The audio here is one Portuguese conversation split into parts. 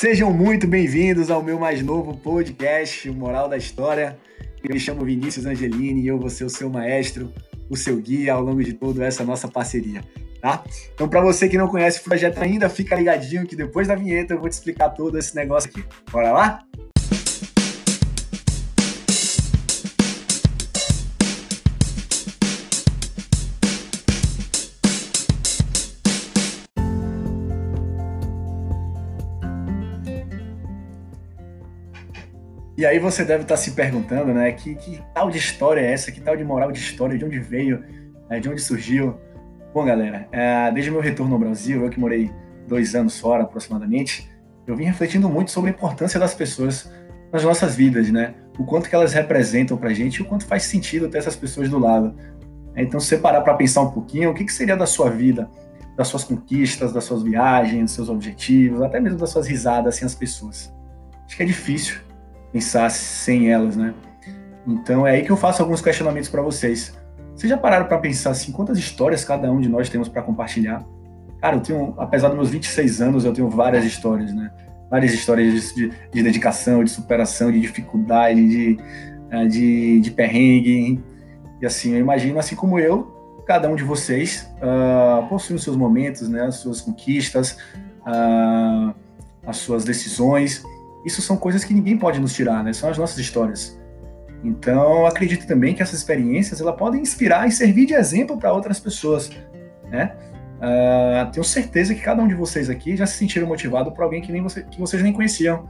Sejam muito bem-vindos ao meu mais novo podcast, o Moral da História. Eu me chamo Vinícius Angelini e eu vou ser o seu maestro, o seu guia ao longo de toda essa nossa parceria, tá? Então, para você que não conhece o projeto ainda, fica ligadinho que depois da vinheta eu vou te explicar todo esse negócio aqui. Bora lá? E aí você deve estar se perguntando, né? Que, que tal de história é essa? Que tal de moral de história? De onde veio? É, de onde surgiu? Bom, galera, é, desde meu retorno ao Brasil, eu que morei dois anos fora aproximadamente, eu vim refletindo muito sobre a importância das pessoas nas nossas vidas, né? O quanto que elas representam pra gente e o quanto faz sentido ter essas pessoas do lado. É, então, se você parar para pensar um pouquinho, o que, que seria da sua vida, das suas conquistas, das suas viagens, dos seus objetivos, até mesmo das suas risadas sem as pessoas? Acho que é difícil pensar sem elas, né? Então é aí que eu faço alguns questionamentos para vocês. Vocês já pararam para pensar assim, quantas histórias cada um de nós temos para compartilhar? Cara, eu tenho, apesar dos meus 26 anos, eu tenho várias histórias, né? Várias histórias de, de dedicação, de superação, de dificuldade, de, eh, de, de perrengue. E assim, eu imagino, assim como eu, cada um de vocês uh, possui os seus momentos, né? As suas conquistas, uh, as suas decisões isso são coisas que ninguém pode nos tirar, né? São as nossas histórias. Então, acredito também que essas experiências ela podem inspirar e servir de exemplo para outras pessoas, né? Uh, tenho certeza que cada um de vocês aqui já se sentiram motivado por alguém que, nem você, que vocês nem conheciam,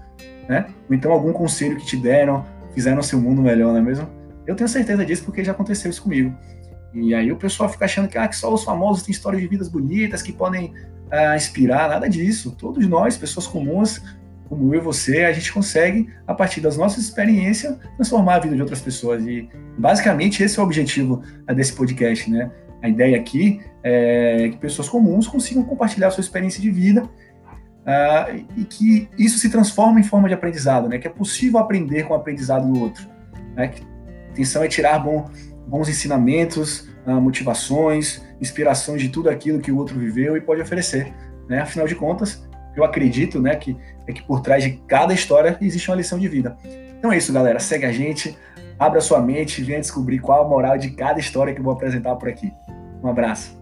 né? Ou então algum conselho que te deram, fizeram seu mundo melhor, não é mesmo? Eu tenho certeza disso porque já aconteceu isso comigo. E aí o pessoal fica achando que, ah, que só os famosos têm histórias de vidas bonitas que podem uh, inspirar, nada disso. Todos nós, pessoas comuns, como eu e você, a gente consegue, a partir das nossas experiências, transformar a vida de outras pessoas. E basicamente esse é o objetivo eh, desse podcast, né? A ideia aqui é que pessoas comuns consigam compartilhar a sua experiência de vida uh, e que isso se transforma em forma de aprendizado, né? Que é possível aprender com o aprendizado do outro. Né? Que a intenção é tirar bom, bons ensinamentos, uh, motivações, inspirações de tudo aquilo que o outro viveu e pode oferecer. Né? Afinal de contas, eu acredito, né, que é que por trás de cada história existe uma lição de vida. Então é isso, galera. Segue a gente, abra sua mente e venha descobrir qual a moral de cada história que eu vou apresentar por aqui. Um abraço.